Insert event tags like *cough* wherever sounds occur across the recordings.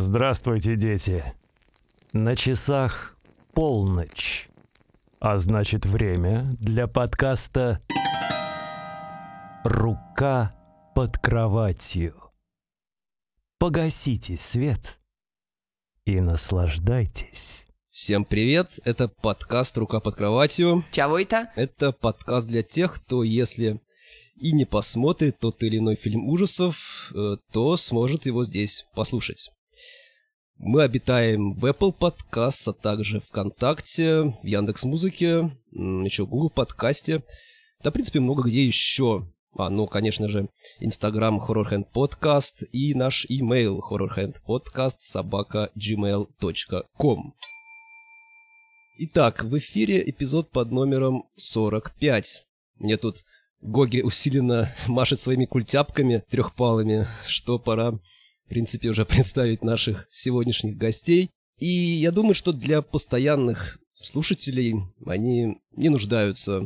Здравствуйте, дети. На часах полночь. А значит, время для подкаста «Рука под кроватью». Погасите свет и наслаждайтесь. Всем привет, это подкаст «Рука под кроватью». Чего это? Это подкаст для тех, кто, если и не посмотрит тот или иной фильм ужасов, э, то сможет его здесь послушать. Мы обитаем в Apple Podcasts, а также ВКонтакте, в Яндекс Музыке, еще в Google подкасте. Да, в принципе, много где еще. А, ну, конечно же, Инстаграм Horror Hand Podcast и наш имейл horrorhandpodcast собака gmail.com. Итак, в эфире эпизод под номером 45. Мне тут Гоги усиленно *laughs* машет своими культяпками трехпалыми, что пора в принципе, уже *laughs* представить наших сегодняшних гостей. И я думаю, что для постоянных слушателей они не нуждаются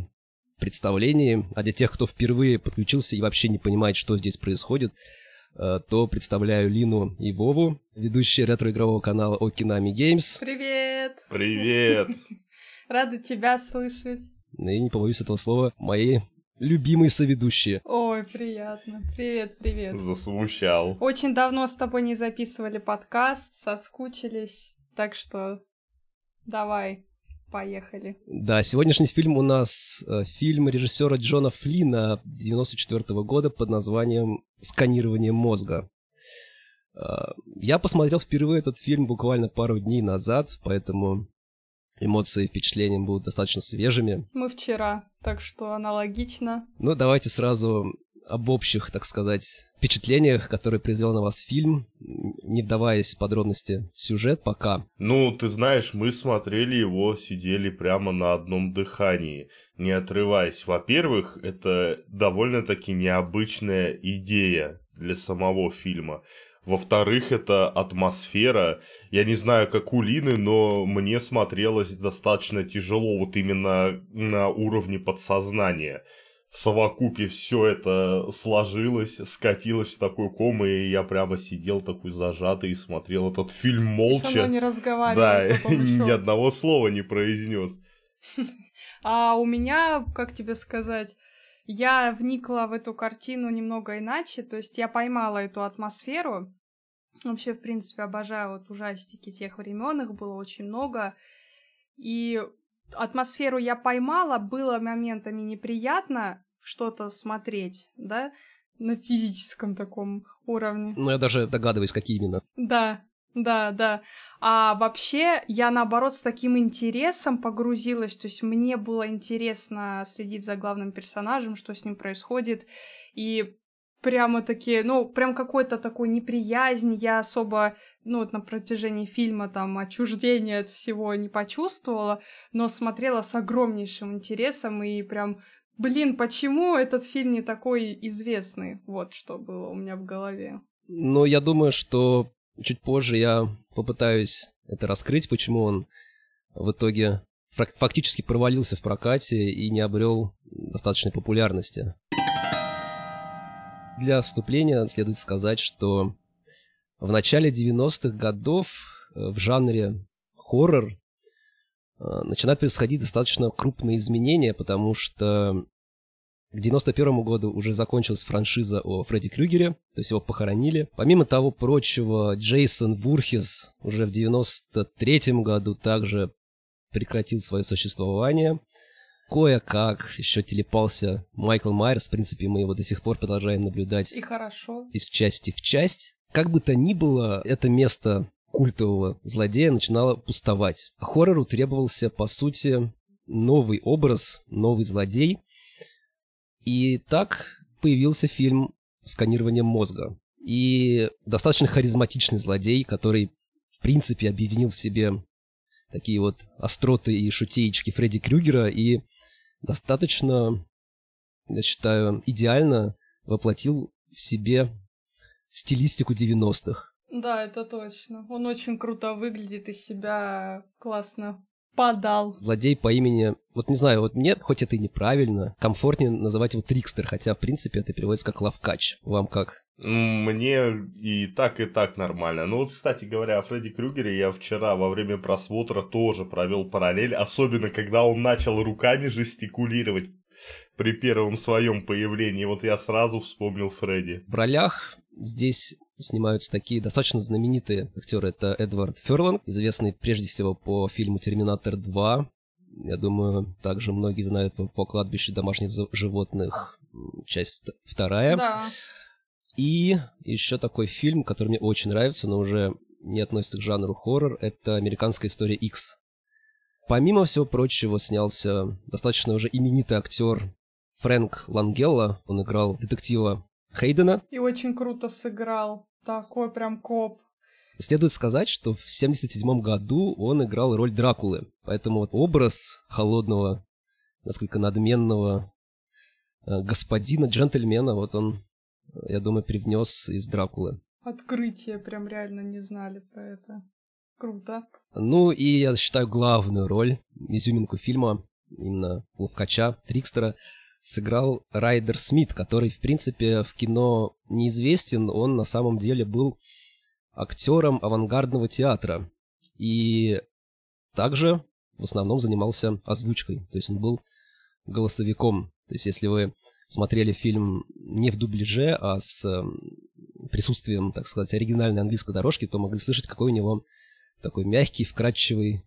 в представлении, а для тех, кто впервые подключился и вообще не понимает, что здесь происходит, э, то представляю Лину и Вову, ведущие ретро-игрового канала Окинами Games. Привет! Привет! *laughs* Рада тебя слышать. И не побоюсь этого слова, мои любимые соведущие. Ой, приятно. Привет, привет. Засмущал. Очень давно с тобой не записывали подкаст, соскучились, так что давай, поехали. Да, сегодняшний фильм у нас э, фильм режиссера Джона Флина 94 -го года под названием «Сканирование мозга». Э, я посмотрел впервые этот фильм буквально пару дней назад, поэтому эмоции и впечатления будут достаточно свежими. Мы вчера, так что аналогично. Ну, давайте сразу об общих, так сказать, впечатлениях, которые произвел на вас фильм, не вдаваясь в подробности в сюжет пока. Ну, ты знаешь, мы смотрели его, сидели прямо на одном дыхании, не отрываясь. Во-первых, это довольно-таки необычная идея для самого фильма. Во-вторых, это атмосфера. Я не знаю, как у Лины, но мне смотрелось достаточно тяжело вот именно на уровне подсознания. В совокупе все это сложилось, скатилось в такой ком, и я прямо сидел такой зажатый и смотрел этот фильм молча. Со мной не разговаривал. Да, *laughs* ни одного слова не произнес. *laughs* А у меня, как тебе сказать, я вникла в эту картину немного иначе, то есть я поймала эту атмосферу. Вообще, в принципе, обожаю вот ужастики тех времен, их было очень много. И атмосферу я поймала, было моментами неприятно что-то смотреть, да, на физическом таком уровне. Ну, я даже догадываюсь, какие именно. Да, да, да. А вообще я, наоборот, с таким интересом погрузилась. То есть мне было интересно следить за главным персонажем, что с ним происходит. И прямо такие, ну, прям какой-то такой неприязнь я особо, ну, вот на протяжении фильма там отчуждение от всего не почувствовала, но смотрела с огромнейшим интересом и прям, блин, почему этот фильм не такой известный? Вот что было у меня в голове. Ну, я думаю, что Чуть позже я попытаюсь это раскрыть, почему он в итоге фактически провалился в прокате и не обрел достаточной популярности. Для вступления следует сказать, что в начале 90-х годов э, в жанре хоррор э, начинают происходить достаточно крупные изменения, потому что к 91 году уже закончилась франшиза о Фредди Крюгере, то есть его похоронили. Помимо того прочего, Джейсон Вурхис уже в 93 году также прекратил свое существование. Кое-как еще телепался Майкл Майерс, в принципе, мы его до сих пор продолжаем наблюдать. И хорошо. Из части в часть. Как бы то ни было, это место культового злодея начинало пустовать. Хоррору требовался, по сути, новый образ, новый злодей – и так появился фильм «Сканирование мозга». И достаточно харизматичный злодей, который, в принципе, объединил в себе такие вот остроты и шутеечки Фредди Крюгера и достаточно, я считаю, идеально воплотил в себе стилистику 90-х. Да, это точно. Он очень круто выглядит и себя классно подал. Злодей по имени... Вот не знаю, вот мне, хоть это и неправильно, комфортнее называть его Трикстер, хотя, в принципе, это переводится как Лавкач. Вам как? Мне и так, и так нормально. Ну вот, кстати говоря, о Фредди Крюгере я вчера во время просмотра тоже провел параллель, особенно когда он начал руками жестикулировать при первом своем появлении. Вот я сразу вспомнил Фредди. В ролях здесь снимаются такие достаточно знаменитые актеры. Это Эдвард Ферланг, известный прежде всего по фильму «Терминатор 2». Я думаю, также многие знают его по «Кладбищу домашних животных», часть вторая. Да. И еще такой фильм, который мне очень нравится, но уже не относится к жанру хоррор, это «Американская история X». Помимо всего прочего, снялся достаточно уже именитый актер Фрэнк Лангелла. Он играл детектива Хейдена. И очень круто сыграл. Такой прям коп. Следует сказать, что в 1977 году он играл роль Дракулы. Поэтому вот образ холодного, несколько надменного э, господина, джентльмена, вот он, я думаю, привнес из Дракулы. Открытие, прям реально не знали про это. Круто. Ну и я считаю главную роль, изюминку фильма, именно ловкача, Трикстера, сыграл Райдер Смит, который, в принципе, в кино неизвестен. Он на самом деле был актером авангардного театра. И также в основном занимался озвучкой. То есть он был голосовиком. То есть если вы смотрели фильм не в дубляже, а с присутствием, так сказать, оригинальной английской дорожки, то могли слышать, какой у него такой мягкий, вкрадчивый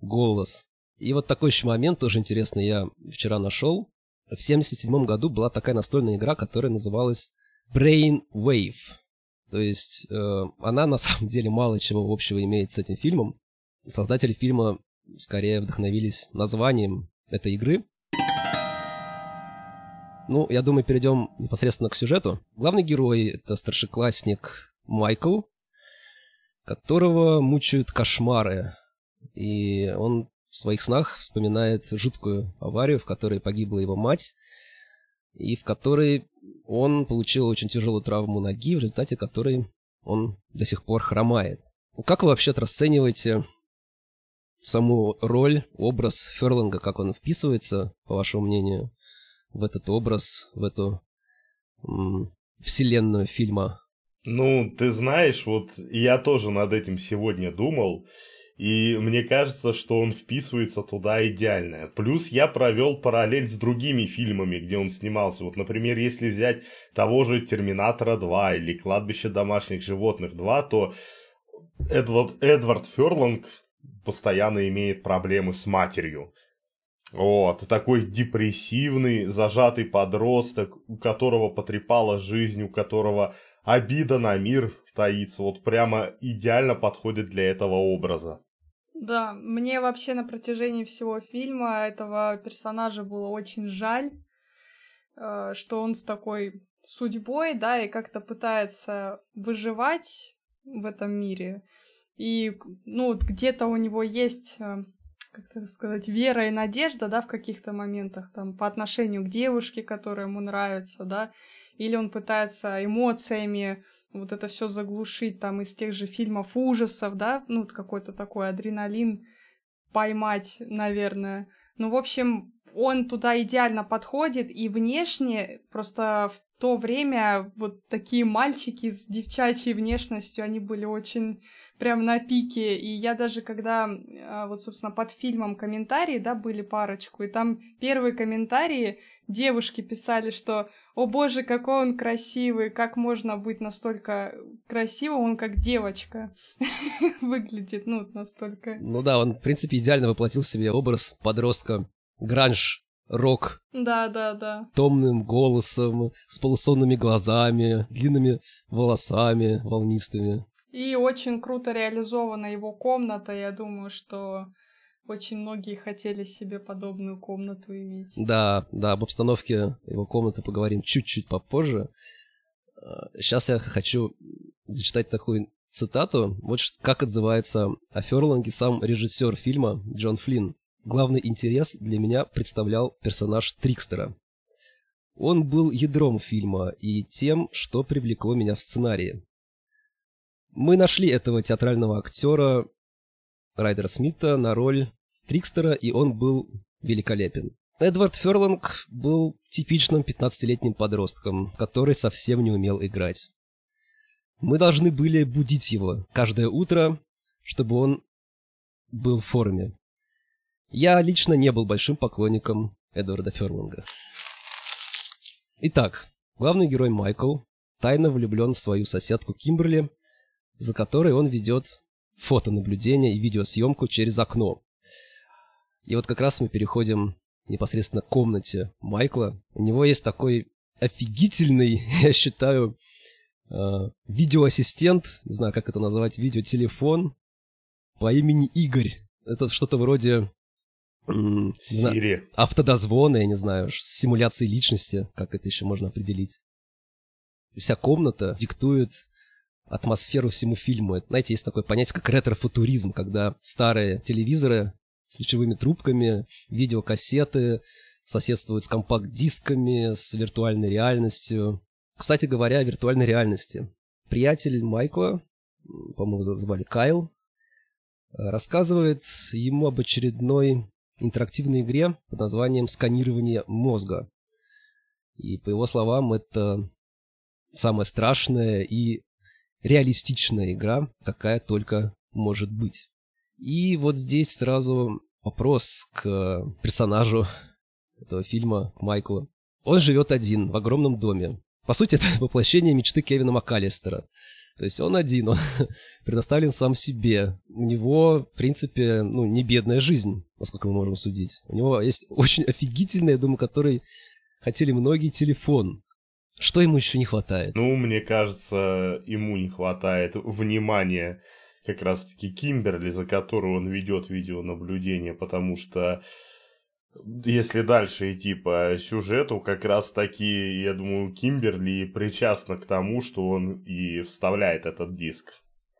голос. И вот такой еще момент тоже интересный я вчера нашел. В 1977 году была такая настольная игра, которая называлась Brain Wave. То есть э, она на *laughs* самом деле мало чего общего имеет с этим фильмом. Создатели фильма скорее вдохновились названием этой игры. Ну, я думаю, перейдем непосредственно к сюжету. Главный герой — это старшеклассник Майкл, которого мучают кошмары. И он в своих снах вспоминает жуткую аварию, в которой погибла его мать, и в которой он получил очень тяжелую травму ноги, в результате которой он до сих пор хромает. Как вы вообще расцениваете саму роль, образ Ферлинга, как он вписывается, по вашему мнению, в этот образ, в эту вселенную фильма? Ну, ты знаешь, вот я тоже над этим сегодня думал, и мне кажется, что он вписывается туда идеально. Плюс я провел параллель с другими фильмами, где он снимался. Вот, например, если взять того же Терминатора 2 или Кладбище домашних животных 2, то Эдвард, Эдвард Ферланг постоянно имеет проблемы с матерью. Вот, такой депрессивный, зажатый подросток, у которого потрепала жизнь, у которого обида на мир таится. Вот прямо идеально подходит для этого образа. Да, мне вообще на протяжении всего фильма этого персонажа было очень жаль, э, что он с такой судьбой, да, и как-то пытается выживать в этом мире. И, ну, где-то у него есть, э, как это сказать, вера и надежда, да, в каких-то моментах, там, по отношению к девушке, которая ему нравится, да, или он пытается эмоциями вот это все заглушить там из тех же фильмов ужасов, да, ну, какой-то такой адреналин поймать, наверное. Ну, в общем, он туда идеально подходит, и внешне просто то время вот такие мальчики с девчачьей внешностью, они были очень прям на пике, и я даже когда, а, вот, собственно, под фильмом комментарии, да, были парочку, и там первые комментарии девушки писали, что «О боже, какой он красивый, как можно быть настолько красивым, он как девочка *laughs* выглядит, ну, настолько». Ну да, он, в принципе, идеально воплотил в себе образ подростка. Гранж рок. Да, да, да. Томным голосом, с полусонными глазами, длинными волосами волнистыми. И очень круто реализована его комната. Я думаю, что очень многие хотели себе подобную комнату иметь. Да, да, об обстановке его комнаты поговорим чуть-чуть попозже. Сейчас я хочу зачитать такую цитату. Вот как отзывается о Ферланге сам режиссер фильма Джон Флинн. Главный интерес для меня представлял персонаж Трикстера. Он был ядром фильма и тем, что привлекло меня в сценарии. Мы нашли этого театрального актера Райдера Смита на роль Трикстера, и он был великолепен. Эдвард Ферланг был типичным 15-летним подростком, который совсем не умел играть. Мы должны были будить его каждое утро, чтобы он был в форме. Я лично не был большим поклонником Эдварда Ферланга. Итак, главный герой Майкл тайно влюблен в свою соседку Кимберли, за которой он ведет фотонаблюдение и видеосъемку через окно. И вот как раз мы переходим непосредственно к комнате Майкла. У него есть такой офигительный, *laughs* я считаю, э, видеоассистент, не знаю, как это назвать, видеотелефон по имени Игорь. Это что-то вроде Сири. Автодозвона, я не знаю, симуляции личности, как это еще можно определить. Вся комната диктует атмосферу всему фильму. Знаете, есть такое понятие, как ретро-футуризм, когда старые телевизоры с ключевыми трубками, видеокассеты соседствуют с компакт-дисками, с виртуальной реальностью. Кстати говоря, о виртуальной реальности. Приятель Майкла, по-моему, звали Кайл, рассказывает ему об очередной интерактивной игре под названием «Сканирование мозга». И по его словам, это самая страшная и реалистичная игра, какая только может быть. И вот здесь сразу вопрос к персонажу этого фильма, к Майклу. Он живет один в огромном доме. По сути, это *laughs* воплощение мечты Кевина МакКаллистера. То есть он один, он *laughs* предоставлен сам себе. У него, в принципе, ну, не бедная жизнь, насколько мы можем судить. У него есть очень офигительный, я думаю, который хотели многие телефон. Что ему еще не хватает? Ну, мне кажется, ему не хватает внимания как раз-таки Кимберли, за которую он ведет видеонаблюдение, потому что если дальше идти по сюжету, как раз таки, я думаю, Кимберли причастна к тому, что он и вставляет этот диск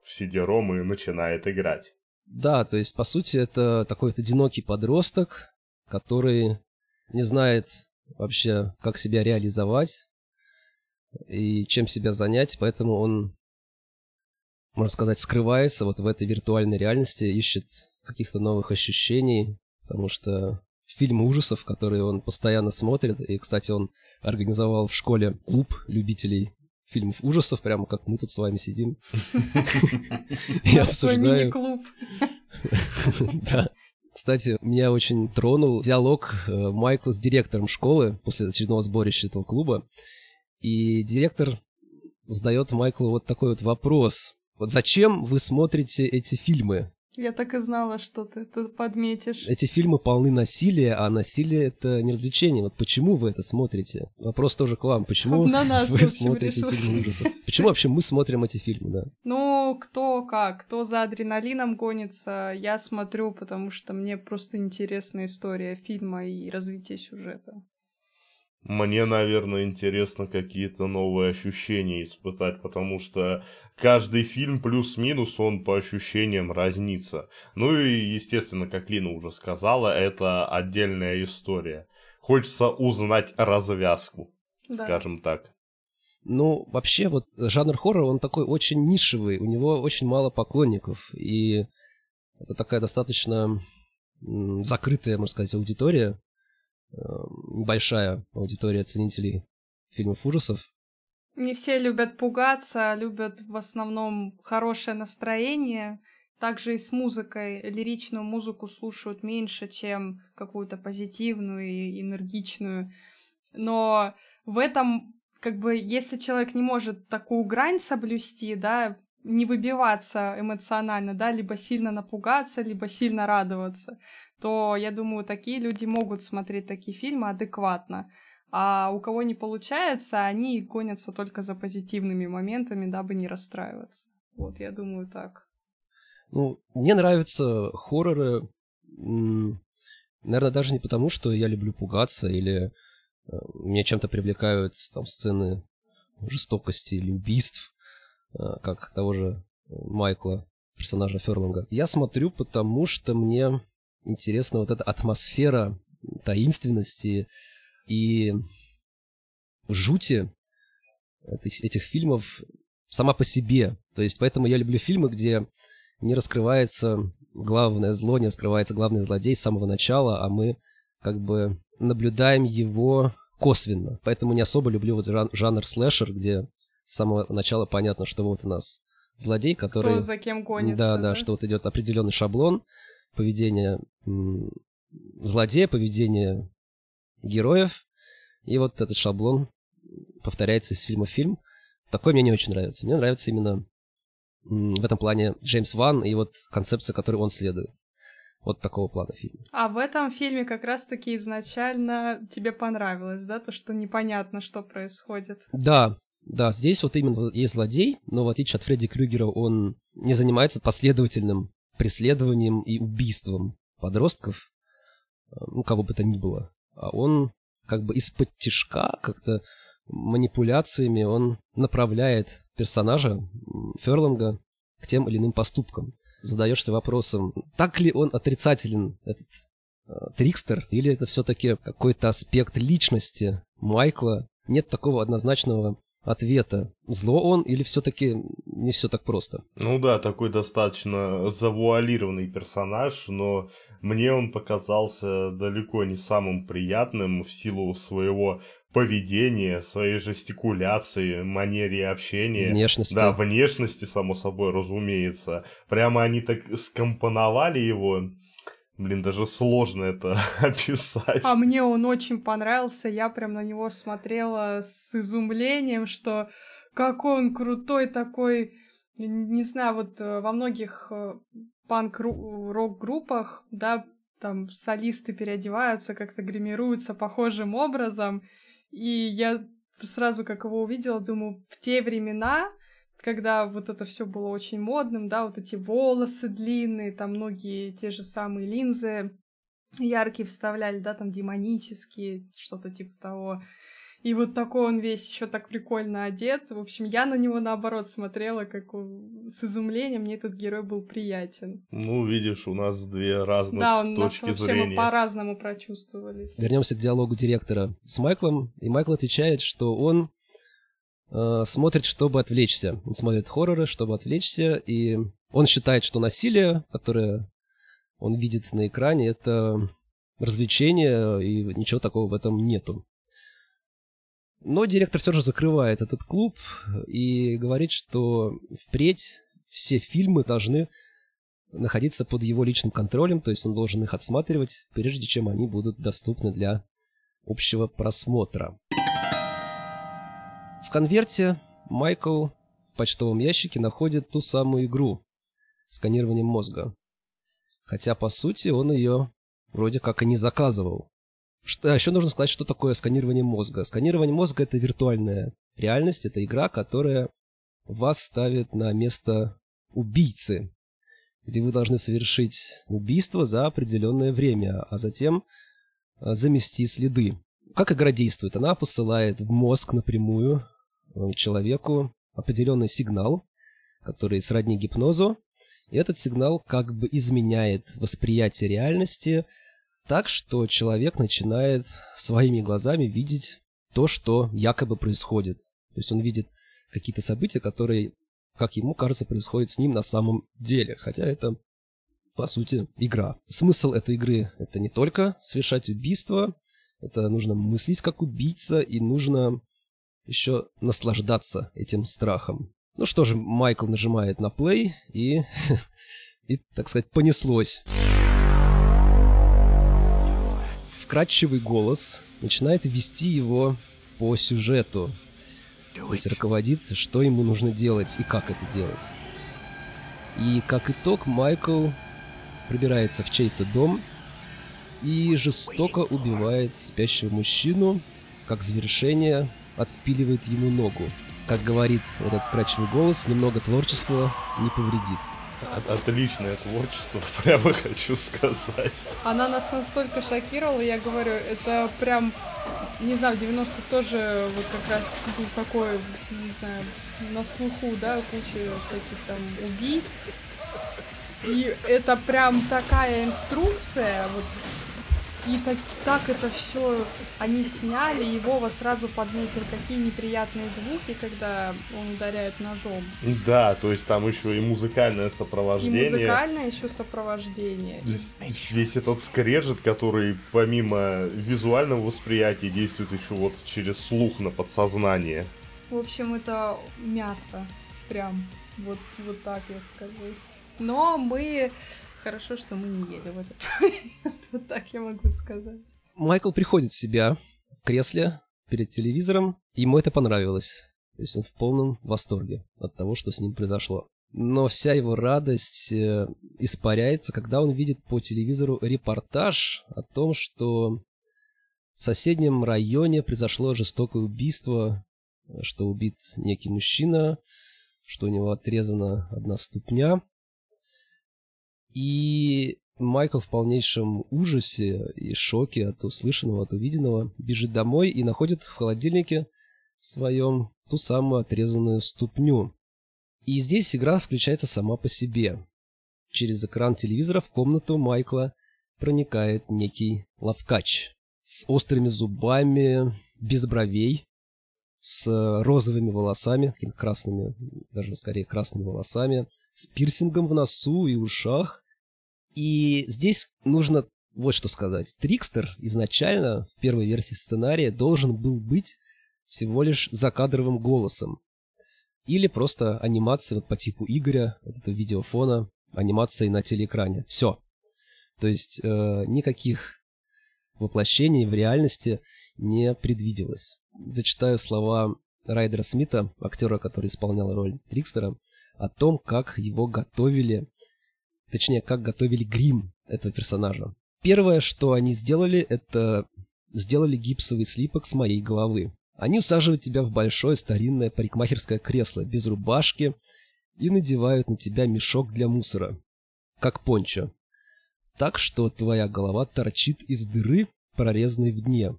в CD-ROM и начинает играть. Да, то есть, по сути, это такой одинокий подросток, который не знает вообще, как себя реализовать и чем себя занять, поэтому он, можно сказать, скрывается вот в этой виртуальной реальности, ищет каких-то новых ощущений, потому что фильмы ужасов, которые он постоянно смотрит. И, кстати, он организовал в школе клуб любителей фильмов ужасов, прямо как мы тут с вами сидим. И обсуждаем. клуб Да. Кстати, меня очень тронул диалог э, Майкла с директором школы после очередного сборища этого клуба. И директор задает Майклу вот такой вот вопрос. Вот зачем вы смотрите эти фильмы? Я так и знала, что ты тут подметишь. Эти фильмы полны насилия, а насилие — это не развлечение. Вот почему вы это смотрите? Вопрос тоже к вам. Почему На нас, вы *laughs* смотрите фильмы ужасов? Почему вообще мы смотрим эти фильмы, да? Ну, кто как, кто за адреналином гонится, я смотрю, потому что мне просто интересна история фильма и развитие сюжета. Мне, наверное, интересно какие-то новые ощущения испытать, потому что каждый фильм плюс-минус, он по ощущениям разнится. Ну и, естественно, как Лина уже сказала, это отдельная история. Хочется узнать развязку, да. скажем так. Ну, вообще, вот жанр хоррора, он такой очень нишевый, у него очень мало поклонников, и это такая достаточно закрытая, можно сказать, аудитория, Эм, небольшая аудитория ценителей фильмов ужасов. Не все любят пугаться, любят в основном хорошее настроение. Также и с музыкой. Лиричную музыку слушают меньше, чем какую-то позитивную и энергичную. Но в этом, как бы, если человек не может такую грань соблюсти, да, не выбиваться эмоционально, да, либо сильно напугаться, либо сильно радоваться, то, я думаю, такие люди могут смотреть такие фильмы адекватно. А у кого не получается, они гонятся только за позитивными моментами, дабы не расстраиваться. Вот, я думаю, так. Ну, мне нравятся хорроры, наверное, даже не потому, что я люблю пугаться или э, меня чем-то привлекают там сцены жестокости или убийств, как того же Майкла, персонажа Ферланга. Я смотрю, потому что мне интересна вот эта атмосфера таинственности и жути этих фильмов сама по себе. То есть поэтому я люблю фильмы, где не раскрывается главное зло, не раскрывается главный злодей с самого начала, а мы как бы наблюдаем его косвенно. Поэтому не особо люблю вот жан- жанр слэшер, где с самого начала понятно, что вот у нас злодей, который... Кто за кем гонится. Да, да, что вот идет определенный шаблон поведения злодея, поведения героев. И вот этот шаблон повторяется из фильма в фильм. Такой мне не очень нравится. Мне нравится именно в этом плане Джеймс Ван и вот концепция, которой он следует. Вот такого плана фильм. А в этом фильме как раз-таки изначально тебе понравилось, да, то, что непонятно, что происходит. Да, да, здесь вот именно есть злодей, но в отличие от Фредди Крюгера он не занимается последовательным преследованием и убийством подростков, э, ну, кого бы то ни было. А он как бы из-под тишка, как-то манипуляциями он направляет персонажа Ферлинга к тем или иным поступкам. Задаешься вопросом, так ли он отрицателен, этот э, Трикстер, или это все-таки какой-то аспект личности Майкла? Нет такого однозначного ответа. Зло он или все-таки не все так просто? Ну да, такой достаточно завуалированный персонаж, но мне он показался далеко не самым приятным в силу своего поведения, своей жестикуляции, манере общения. Внешности. Да, внешности, само собой, разумеется. Прямо они так скомпоновали его. Блин, даже сложно это *laughs* описать. А мне он очень понравился, я прям на него смотрела с изумлением, что какой он крутой такой, не знаю, вот э, во многих э, панк-рок-группах, да, там солисты переодеваются, как-то гримируются похожим образом, и я сразу, как его увидела, думаю, в те времена, когда вот это все было очень модным, да, вот эти волосы длинные, там многие те же самые линзы яркие вставляли, да, там демонические, что-то типа того. И вот такой он весь еще так прикольно одет. В общем, я на него наоборот смотрела как у- с изумлением. Мне этот герой был приятен. Ну, видишь, у нас две разных да, он нас точки вообще зрения. мы по-разному прочувствовали. Вернемся к диалогу директора с Майклом, и Майкл отвечает, что он э, смотрит, чтобы отвлечься. Он смотрит хорроры, чтобы отвлечься, и он считает, что насилие, которое он видит на экране, это развлечение, и ничего такого в этом нету. Но директор все же закрывает этот клуб и говорит, что впредь все фильмы должны находиться под его личным контролем, то есть он должен их отсматривать, прежде чем они будут доступны для общего просмотра. Конверте Майкл в почтовом ящике находит ту самую игру сканированием мозга. Хотя, по сути, он ее вроде как и не заказывал. Что, а еще нужно сказать, что такое сканирование мозга. Сканирование мозга — это виртуальная реальность, это игра, которая вас ставит на место убийцы, где вы должны совершить убийство за определенное время, а затем а, замести следы. Как игра действует? Она посылает в мозг напрямую человеку определенный сигнал, который сродни гипнозу, и этот сигнал как бы изменяет восприятие реальности так, что человек начинает своими глазами видеть то, что якобы происходит. То есть он видит какие-то события, которые, как ему кажется, происходят с ним на самом деле. Хотя это, по сути, игра. Смысл этой игры — это не только совершать убийство, это нужно мыслить как убийца, и нужно еще наслаждаться этим страхом. Ну что же, Майкл нажимает на play, и, *laughs* и так сказать, понеслось. Вкрадчивый голос начинает вести его по сюжету. То есть руководит, что ему нужно делать и как это делать. И как итог, Майкл пробирается в чей-то дом и жестоко убивает спящего мужчину, как завершение отпиливает ему ногу. Как говорит этот вкрадчивый голос, немного творчества не повредит. От- Отличное творчество, *laughs* прямо хочу сказать. Она нас настолько шокировала, я говорю, это прям, не знаю, в 90-х тоже вот как раз был такой, не знаю, на слуху, да, куча всяких там убийц. И это прям такая инструкция, вот И так, так это все они сняли, и Вова сразу подметил, какие неприятные звуки, когда он ударяет ножом. Да, то есть там еще и музыкальное И сопровождение. музыкальное еще сопровождение. То есть Весь этот скрежет, который помимо визуального восприятия действует еще вот через слух на подсознание. В общем, это мясо. Прям. Вот, вот так я скажу. Но мы... Хорошо, что мы не ели в этот момент. Вот так я могу сказать. Майкл приходит в себя в кресле перед телевизором, ему это понравилось. То есть он в полном восторге от того, что с ним произошло. Но вся его радость э, испаряется, когда он видит по телевизору репортаж о том, что в соседнем районе произошло жестокое убийство, что убит некий мужчина, что у него отрезана одна ступня. И Майкл в полнейшем ужасе и шоке от услышанного, от увиденного бежит домой и находит в холодильнике своем ту самую отрезанную ступню. И здесь игра включается сама по себе. Через экран телевизора в комнату Майкла проникает некий лавкач с острыми зубами, без бровей, с розовыми волосами, такими красными, даже скорее красными волосами, с пирсингом в носу и ушах. И здесь нужно вот что сказать. Трикстер изначально в первой версии сценария должен был быть всего лишь закадровым голосом. Или просто анимацией вот по типу Игоря, вот этого видеофона, анимацией на телеэкране. Все. То есть э, никаких воплощений в реальности не предвиделось. Зачитаю слова Райдера Смита, актера, который исполнял роль Трикстера, о том, как его готовили, точнее, как готовили грим этого персонажа. Первое, что они сделали, это сделали гипсовый слипок с моей головы. Они усаживают тебя в большое старинное парикмахерское кресло без рубашки и надевают на тебя мешок для мусора, как пончо. Так что твоя голова торчит из дыры, прорезанной в дне.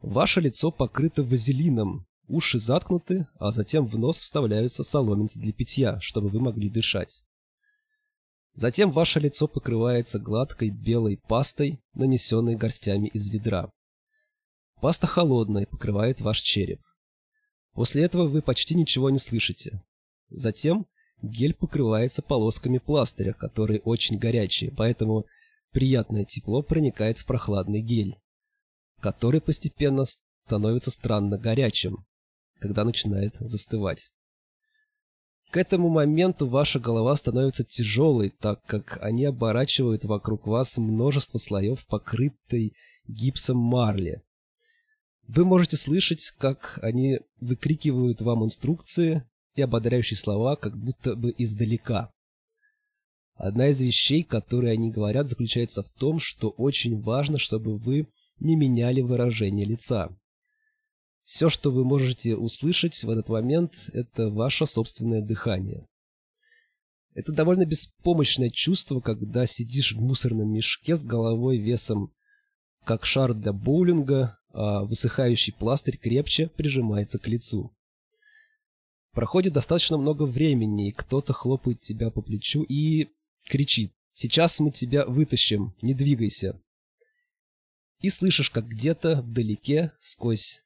Ваше лицо покрыто вазелином, уши заткнуты, а затем в нос вставляются соломинки для питья, чтобы вы могли дышать. Затем ваше лицо покрывается гладкой белой пастой, нанесенной горстями из ведра. Паста холодная покрывает ваш череп. После этого вы почти ничего не слышите. Затем гель покрывается полосками пластыря, которые очень горячие, поэтому приятное тепло проникает в прохладный гель, который постепенно становится странно горячим, когда начинает застывать. К этому моменту ваша голова становится тяжелой, так как они оборачивают вокруг вас множество слоев покрытой гипсом марли. Вы можете слышать, как они выкрикивают вам инструкции и ободряющие слова, как будто бы издалека. Одна из вещей, которые они говорят, заключается в том, что очень важно, чтобы вы не меняли выражение лица. Все, что вы можете услышать в этот момент, это ваше собственное дыхание. Это довольно беспомощное чувство, когда сидишь в мусорном мешке с головой весом как шар для боулинга, а высыхающий пластырь крепче прижимается к лицу. Проходит достаточно много времени, и кто-то хлопает тебя по плечу и кричит «Сейчас мы тебя вытащим, не двигайся!» И слышишь, как где-то вдалеке, сквозь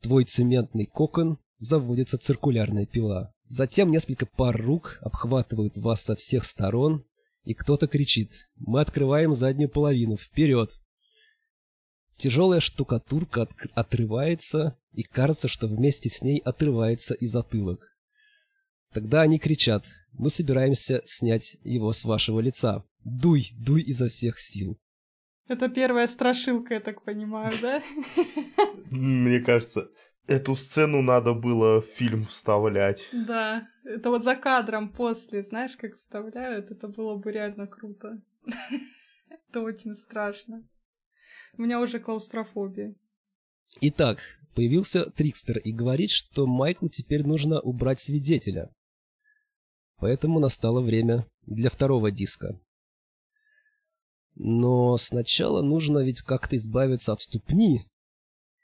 твой цементный кокон, заводится циркулярная пила. Затем несколько пар рук обхватывают вас со всех сторон, и кто-то кричит «Мы открываем заднюю половину, вперед!» Тяжелая штукатурка от отрывается, и кажется, что вместе с ней отрывается и затылок. Тогда они кричат «Мы собираемся снять его с вашего лица. Дуй, дуй изо всех сил!» Это первая страшилка, я так понимаю, да? Мне кажется, эту сцену надо было в фильм вставлять. Да, это вот за кадром после, знаешь, как вставляют, это было бы реально круто. *laughs* Это очень страшно. У меня уже клаустрофобия. Итак, появился Трикстер и говорит, что Майклу теперь нужно убрать свидетеля. Поэтому настало время для второго диска. Но сначала нужно ведь как-то избавиться от ступни.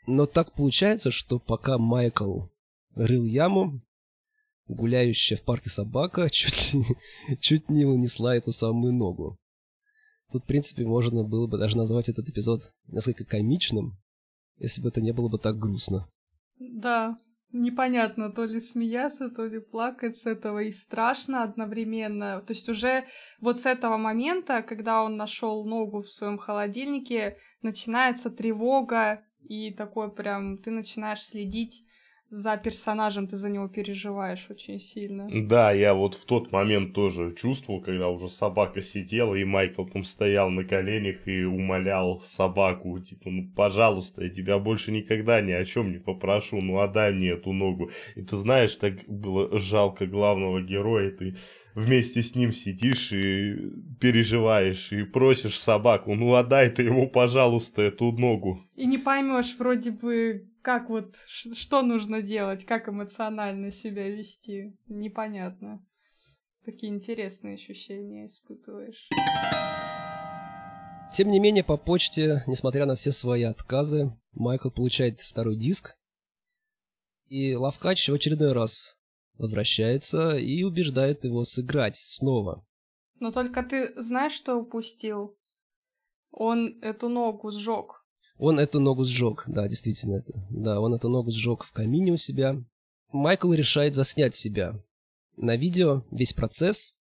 Но так получается, что пока Майкл рыл яму, гуляющая в парке собака *laughs* чуть, чуть не унесла эту самую ногу. Тут, в принципе, можно было бы даже назвать этот эпизод несколько комичным, если бы это не было бы так грустно. Да, непонятно, то ли смеяться, то ли плакать с этого, и страшно одновременно. То есть уже вот с этого момента, когда он нашел ногу в своем холодильнике, начинается тревога, и такой прям ты начинаешь следить за персонажем, ты за него переживаешь очень сильно. Да, я вот в тот момент тоже чувствовал, когда уже собака сидела, и Майкл там стоял на коленях и умолял собаку, типа, ну, пожалуйста, я тебя больше никогда ни о чем не попрошу, ну, отдай мне эту ногу. И ты знаешь, так было жалко главного героя, ты вместе с ним сидишь и переживаешь, и просишь собаку, ну отдай ты ему, пожалуйста, эту ногу. И не поймешь вроде бы, как вот, что нужно делать, как эмоционально себя вести, непонятно. Такие интересные ощущения испытываешь. Тем не менее, по почте, несмотря на все свои отказы, Майкл получает второй диск, и Лавкач в очередной раз возвращается и убеждает его сыграть снова. Но только ты знаешь, что упустил? Он эту ногу сжег. Он эту ногу сжег, да, действительно это. Да, он эту ногу сжег в камине у себя. Майкл решает заснять себя на видео, весь процесс.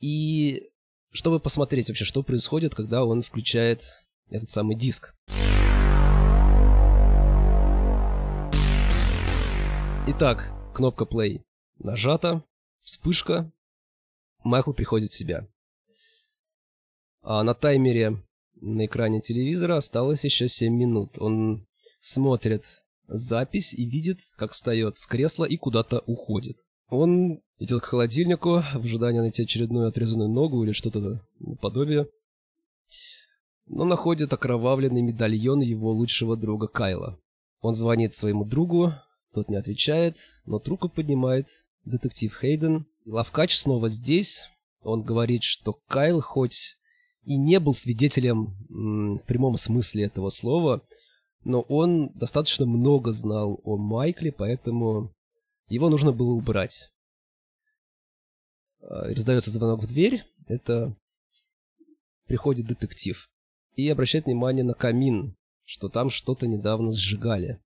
И чтобы посмотреть вообще, что происходит, когда он включает этот самый диск. Итак, Кнопка play нажата, вспышка, Майкл приходит в себя. А на таймере на экране телевизора осталось еще 7 минут. Он смотрит запись и видит, как встает с кресла и куда-то уходит. Он идет к холодильнику в ожидании найти очередную отрезанную ногу или что-то наподобие. Но находит окровавленный медальон его лучшего друга Кайла. Он звонит своему другу, тот не отвечает, но трубку поднимает детектив Хейден. Лавкач снова здесь. Он говорит, что Кайл хоть и не был свидетелем в прямом смысле этого слова, но он достаточно много знал о Майкле, поэтому его нужно было убрать. А, раздается звонок в дверь. Это приходит детектив. И обращает внимание на камин, что там что-то недавно сжигали.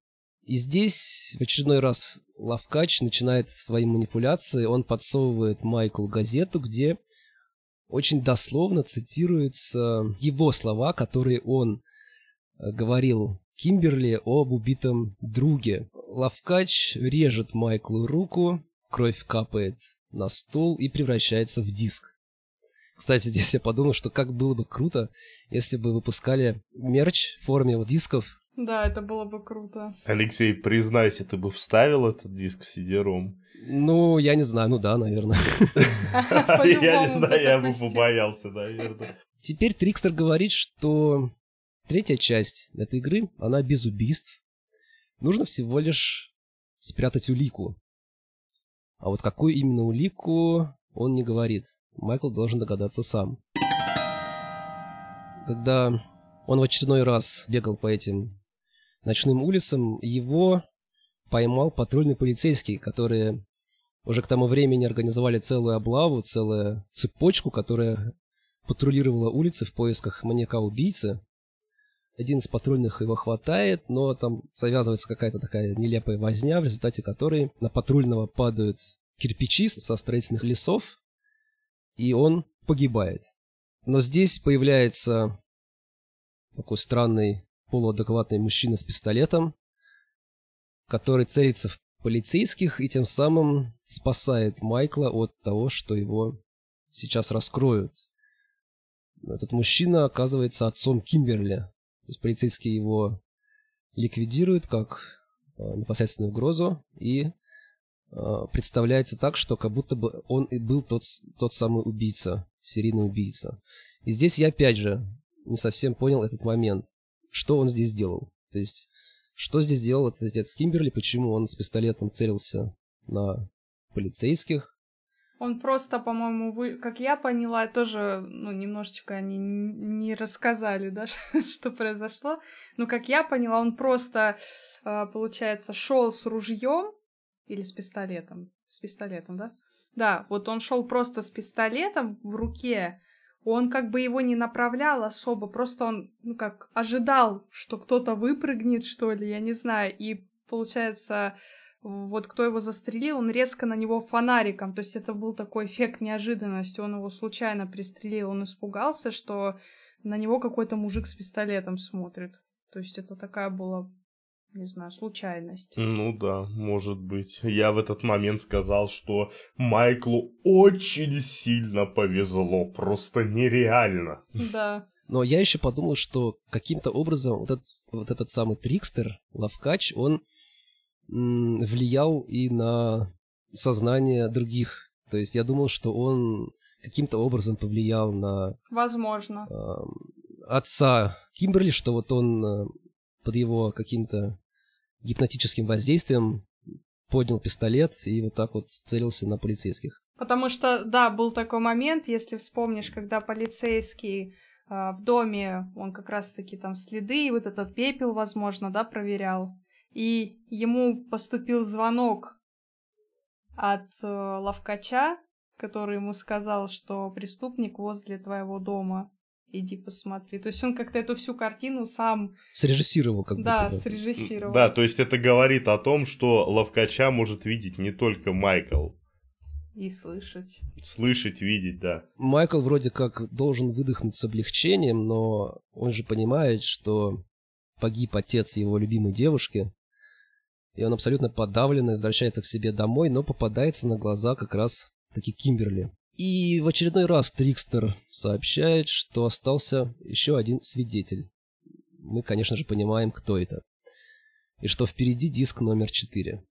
И здесь в очередной раз Лавкач начинает свои манипуляции. Он подсовывает Майклу газету, где очень дословно цитируются его слова, которые он э, говорил Кимберли об убитом друге. Лавкач режет Майклу руку, кровь капает на стол и превращается в диск. Кстати, *laughs* здесь я подумал, что как было бы круто, если бы выпускали мерч в форме дисков да, это было бы круто. Алексей, признайся, ты бы вставил этот диск в CD-ROM? Ну, я не знаю, ну да, наверное. *laughs* Я не знаю, я бы побоялся, наверное. Теперь Трикстер говорит, что третья часть этой игры, она без убийств. Нужно всего лишь спрятать улику. А вот какую именно улику, он не говорит. Майкл должен догадаться сам. Когда он в очередной раз бегал по этим ночным улицам, его поймал патрульный полицейский, которые уже к тому времени организовали целую облаву, целую цепочку, которая патрулировала улицы в поисках маньяка-убийцы. Один из патрульных его хватает, но там завязывается какая-то такая нелепая возня, в результате которой на патрульного падают кирпичи со строительных лесов, и он погибает. Но здесь появляется такой странный полуадекватный мужчина с пистолетом, который целится в полицейских и тем самым спасает Майкла от того, что его сейчас раскроют. Этот мужчина оказывается отцом Кимберли. То есть полицейские его ликвидируют как э, непосредственную угрозу и э, представляется так, что как будто бы он и был тот, тот самый убийца, серийный убийца. И здесь я опять же не совсем понял этот момент что он здесь делал. То есть, что здесь делал этот отец Кимберли, почему он с пистолетом целился на полицейских. Он просто, по-моему, вы... как я поняла, тоже, ну, немножечко они не рассказали, да, *laughs* что произошло. Но как я поняла, он просто, а, получается, шел с ружьем или с пистолетом. С пистолетом, да? Да, вот он шел просто с пистолетом в руке, он как бы его не направлял особо, просто он, ну как, ожидал, что кто-то выпрыгнет, что ли, я не знаю, и получается, вот кто его застрелил, он резко на него фонариком, то есть это был такой эффект неожиданности, он его случайно пристрелил, он испугался, что на него какой-то мужик с пистолетом смотрит. То есть это такая была не знаю, случайность. Ну да, может быть. Я в этот момент сказал, что Майклу очень сильно повезло, просто нереально. Да. Но я еще подумал, что каким-то образом вот этот, вот этот самый Трикстер, Лавкач, он м, влиял и на сознание других. То есть я думал, что он каким-то образом повлиял на... Возможно. Э, отца Кимберли, что вот он э, под его каким-то гипнотическим воздействием поднял пистолет и вот так вот целился на полицейских. Потому что, да, был такой момент, если вспомнишь, когда полицейский э, в доме, он как раз-таки там следы, и вот этот пепел, возможно, да, проверял. И ему поступил звонок от э, ловкача, который ему сказал, что преступник возле твоего дома иди посмотри. То есть он как-то эту всю картину сам... Срежиссировал как да, будто бы. срежиссировал. Да, то есть это говорит о том, что Ловкача может видеть не только Майкл. И слышать. Слышать, видеть, да. Майкл вроде как должен выдохнуть с облегчением, но он же понимает, что погиб отец его любимой девушки, и он абсолютно подавленный, возвращается к себе домой, но попадается на глаза как раз таки Кимберли. И в очередной раз Трикстер сообщает, что остался еще один свидетель. Мы, конечно же, понимаем, кто это. И что впереди диск номер 4.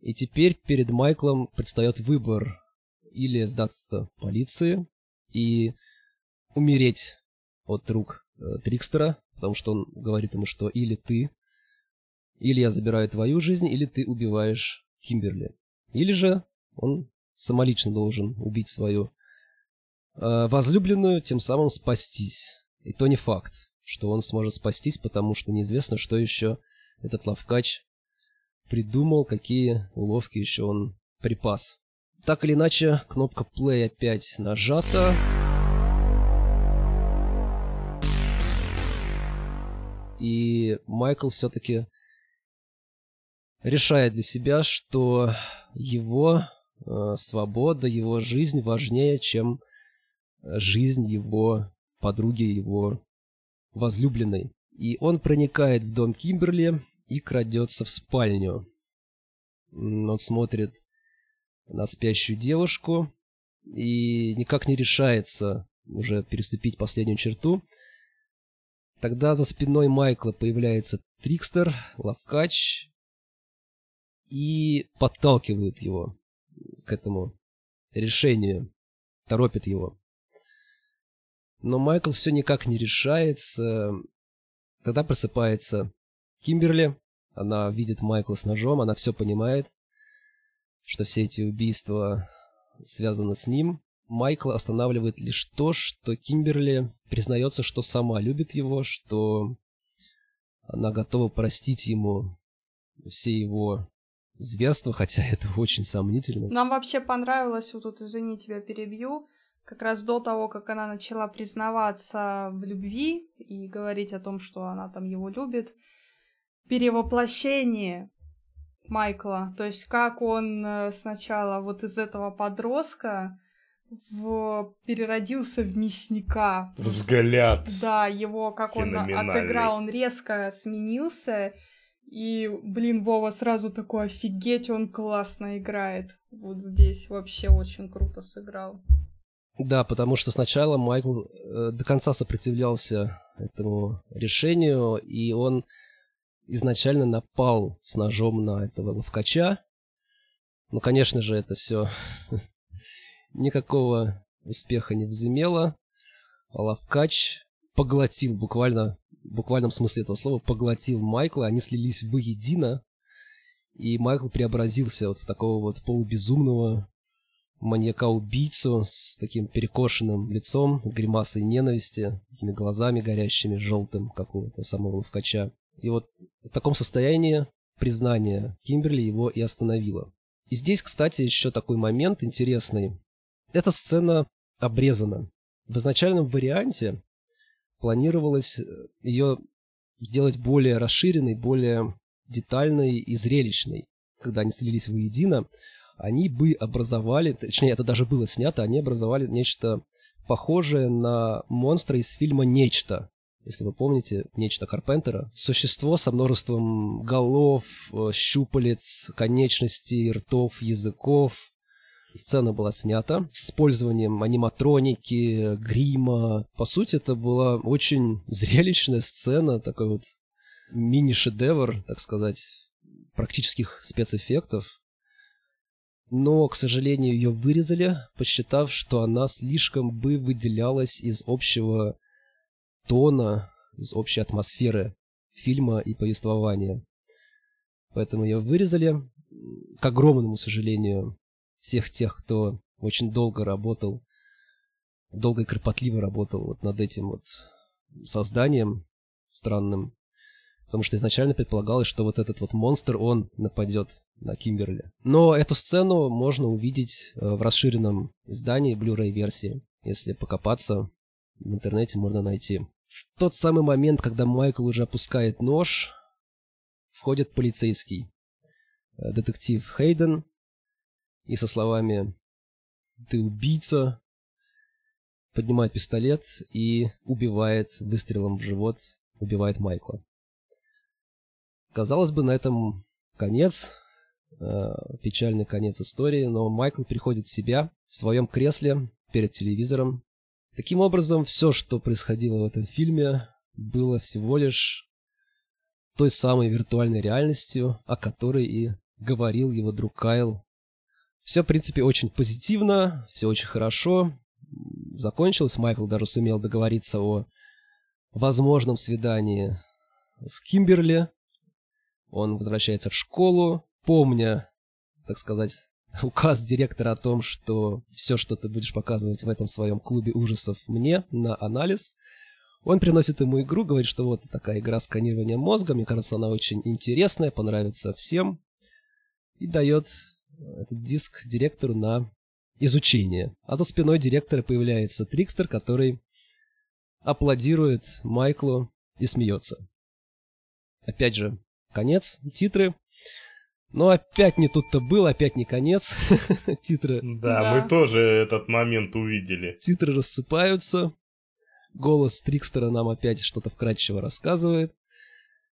И теперь перед Майклом предстает выбор или сдаться полиции и умереть от рук э, Трикстера, потому что он говорит ему, что или ты, или я забираю твою жизнь, или ты убиваешь Кимберли. Или же он самолично должен убить свою э, возлюбленную, тем самым спастись. И то не факт, что он сможет спастись, потому что неизвестно, что еще этот лавкач придумал, какие уловки еще он припас. Так или иначе, кнопка play опять нажата. И Майкл все-таки решает для себя, что его свобода, его жизнь важнее, чем э, жизнь его подруги, его возлюбленной. И он проникает в дом Кимберли и крадется в спальню. Он смотрит на спящую девушку и никак не решается уже переступить последнюю черту. Тогда за спиной Майкла появляется Трикстер, Лавкач и подталкивает его к этому решению, торопит его. Но Майкл все никак не решается. Тогда просыпается Кимберли. Она видит Майкла с ножом, она все понимает, что все эти убийства связаны с ним. Майкл останавливает лишь то, что Кимберли признается, что сама любит его, что она готова простить ему все его зверство, хотя *laughs* это очень сомнительно. Нам вообще понравилось, вот тут, извини, тебя перебью, как раз до того, как она начала признаваться в любви и говорить о том, что она там его любит, перевоплощение Майкла, то есть как он э, сначала вот из этого подростка в... переродился в мясника. Взгляд. Да, его, как он отыграл, он резко сменился, и, блин, Вова сразу такой, офигеть, он классно играет. Вот здесь вообще очень круто сыграл. Да, потому что сначала Майкл э, до конца сопротивлялся этому решению, и он изначально напал с ножом на этого ловкача. Ну, конечно же, это все *laughs* никакого успеха не возымело. А ловкач поглотил буквально буквальном смысле этого слова, поглотил Майкла, они слились воедино, и Майкл преобразился вот в такого вот полубезумного маньяка-убийцу с таким перекошенным лицом, гримасой ненависти, такими глазами горящими, желтым, как у этого самого ловкача. И вот в таком состоянии признание Кимберли его и остановило. И здесь, кстати, еще такой момент интересный. Эта сцена обрезана. В изначальном варианте планировалось э, ее сделать более расширенной, более детальной и зрелищной. Когда они слились воедино, они бы образовали, точнее, это даже было снято, они образовали нечто похожее на монстра из фильма «Нечто». Если вы помните, «Нечто Карпентера». Существо со множеством голов, э, щупалец, конечностей, ртов, языков. Сцена была снята с использованием аниматроники, грима. По сути, это была очень зрелищная сцена, такой вот мини-шедевр, так сказать, практических спецэффектов но, к сожалению, ее вырезали, посчитав, что она слишком бы выделялась из общего тона, из общей атмосферы фильма и повествования. Поэтому ее вырезали, к огромному сожалению, всех тех, кто очень долго работал, долго и кропотливо работал вот над этим вот созданием странным. Потому что изначально предполагалось, что вот этот вот монстр, он нападет на Кимберли. Но эту сцену можно увидеть э, в расширенном издании Blu-ray версии. Если покопаться, в интернете можно найти. В тот самый момент, когда Майкл уже опускает нож, входит полицейский. Э, детектив Хейден. И со словами «Ты убийца», поднимает пистолет и убивает выстрелом в живот, убивает Майкла. Казалось бы, на этом конец, э, печальный конец истории, но Майкл приходит в себя в своем кресле перед телевизором. Таким образом, все, что происходило в этом фильме, было всего лишь той самой виртуальной реальностью, о которой и говорил его друг Кайл. Все, в принципе, очень позитивно, все очень хорошо. Закончилось, Майкл даже сумел договориться о возможном свидании с Кимберли, он возвращается в школу, помня, так сказать, *laughs* указ директора о том, что все, что ты будешь показывать в этом своем клубе ужасов мне на анализ, он приносит ему игру, говорит, что вот такая игра сканирования мозга, мне кажется, она очень интересная, понравится всем, и дает этот диск директору на изучение. А за спиной директора появляется Трикстер, который аплодирует Майклу и смеется. Опять же, конец, титры. Но опять не тут-то был, опять не конец. *laughs* Титры... Да, да, мы тоже этот момент увидели. Титры рассыпаются. Голос Трикстера нам опять что-то вкрадчиво рассказывает.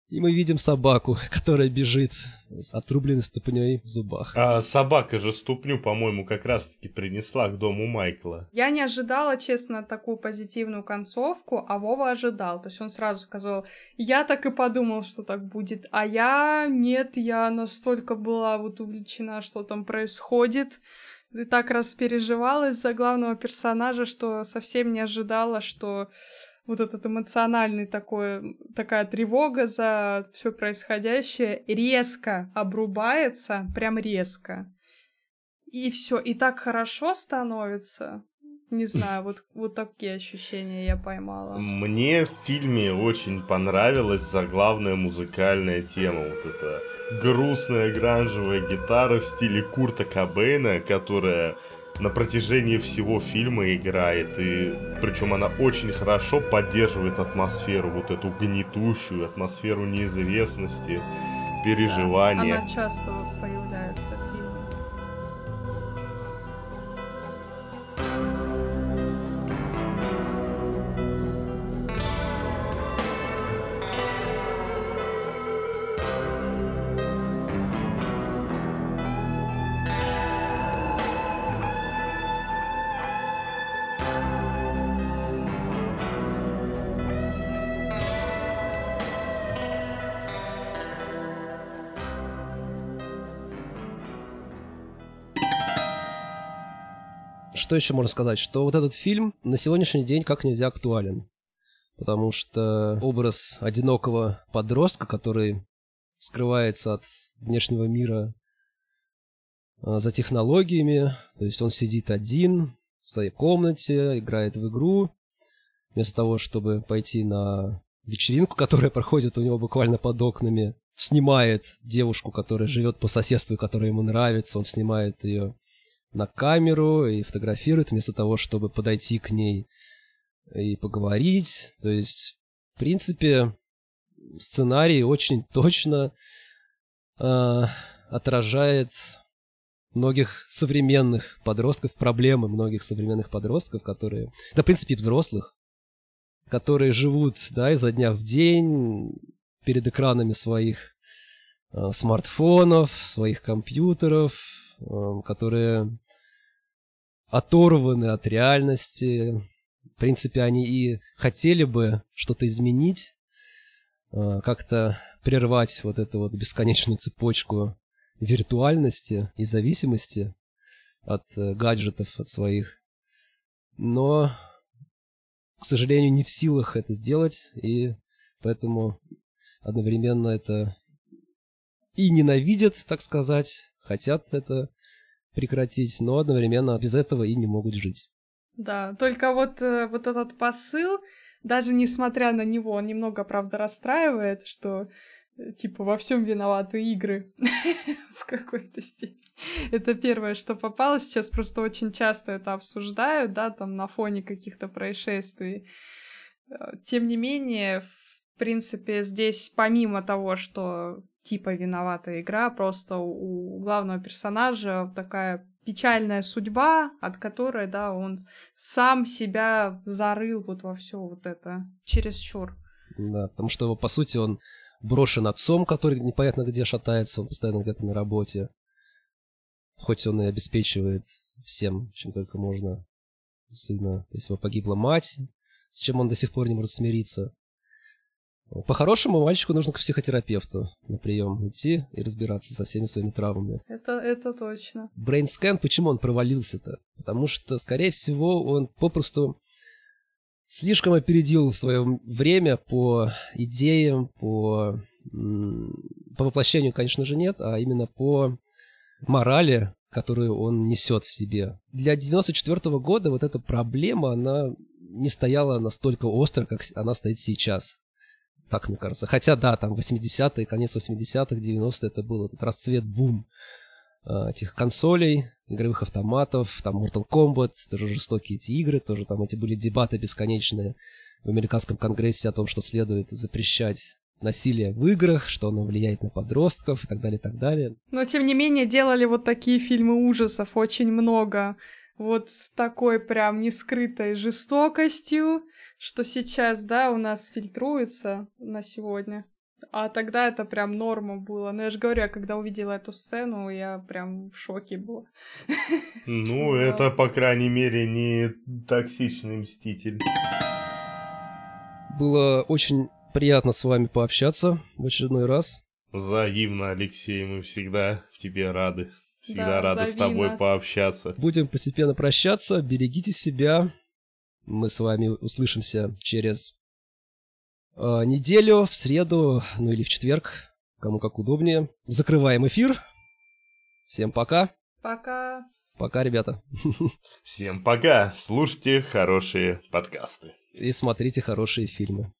И мы видим собаку, которая бежит с отрубленной ступней в зубах. А собака же ступню, по-моему, как раз-таки принесла к дому Майкла. Я не ожидала, честно, такую позитивную концовку, а Вова ожидал. То есть он сразу сказал, я так и подумал, что так будет. А я нет, я настолько была вот увлечена, что там происходит. И так распереживалась за главного персонажа, что совсем не ожидала, что вот этот эмоциональный такой, такая тревога за все происходящее резко обрубается, прям резко. И все, и так хорошо становится. Не знаю, вот, вот такие ощущения я поймала. Мне в фильме очень понравилась заглавная музыкальная тема. Вот эта грустная гранжевая гитара в стиле Курта Кобейна, которая на протяжении всего фильма играет, и причем она очень хорошо поддерживает атмосферу, вот эту гнетущую атмосферу неизвестности, переживания. Да, она часто появляется еще можно сказать? Что вот этот фильм на сегодняшний день как нельзя актуален. Потому что образ одинокого подростка, который скрывается от внешнего мира а, за технологиями, то есть он сидит один в своей комнате, играет в игру, вместо того, чтобы пойти на вечеринку, которая проходит у него буквально под окнами, снимает девушку, которая живет по соседству, которая ему нравится, он снимает ее на камеру и фотографирует, вместо того, чтобы подойти к ней и поговорить. То есть, в принципе, сценарий очень точно э, отражает многих современных подростков, проблемы многих современных подростков, которые, да, в принципе, взрослых, которые живут, да, изо дня в день перед экранами своих э, смартфонов, своих компьютеров, которые оторваны от реальности. В принципе, они и хотели бы что-то изменить, э, как-то прервать вот эту вот бесконечную цепочку виртуальности и зависимости от э, гаджетов, от своих. Но, к сожалению, не в силах это сделать, и поэтому одновременно это и ненавидят, так сказать, хотят это прекратить, но одновременно без этого и не могут жить. Да, только вот, э, вот этот посыл, даже несмотря на него, он немного, правда, расстраивает, что типа во всем виноваты игры *laughs* в какой-то степени. Это первое, что попало. Сейчас просто очень часто это обсуждают, да, там на фоне каких-то происшествий. Э, тем не менее, в принципе, здесь помимо того, что типа виновата игра, просто у главного персонажа такая печальная судьба, от которой, да, он сам себя зарыл вот во все вот это чересчур. Да, потому что, по сути, он брошен отцом, который непонятно где шатается, он постоянно где-то на работе. Хоть он и обеспечивает всем, чем только можно сына. То есть его погибла мать, с чем он до сих пор не может смириться. По-хорошему, мальчику нужно к психотерапевту на прием идти и разбираться со всеми своими травмами. Это, это точно. Брейнскэн, почему он провалился-то? Потому что, скорее всего, он попросту слишком опередил свое время по идеям, по, по воплощению, конечно же, нет, а именно по морали, которую он несет в себе. Для 94 -го года вот эта проблема, она не стояла настолько остро, как она стоит сейчас. Так мне кажется. Хотя, да, там 80-е, конец 80-х, 90-е, это был этот расцвет, бум Э, этих консолей, игровых автоматов, там Mortal Kombat, тоже жестокие эти игры, тоже там эти были дебаты бесконечные в американском конгрессе о том, что следует запрещать насилие в играх, что оно влияет на подростков и так далее, и так далее. Но, тем не менее, делали вот такие фильмы ужасов очень много. Вот с такой прям нескрытой жестокостью, что сейчас, да, у нас фильтруется на сегодня. А тогда это прям норма было. Но я же говорю, я когда увидела эту сцену, я прям в шоке была. *laughs* Ну, это, по крайней мере, не токсичный мститель. Было очень приятно с вами пообщаться в очередной раз. Взаимно, Алексей, мы всегда тебе рады. Всегда да, рады с тобой нас. пообщаться. Будем постепенно прощаться. Берегите себя. Мы с вами услышимся через Э, неделю, в среду, ну или в четверг, кому как удобнее. Закрываем эфир. Всем пока. Пока. Пока, ребята. Всем пока. Слушайте хорошие подкасты. И смотрите хорошие фильмы.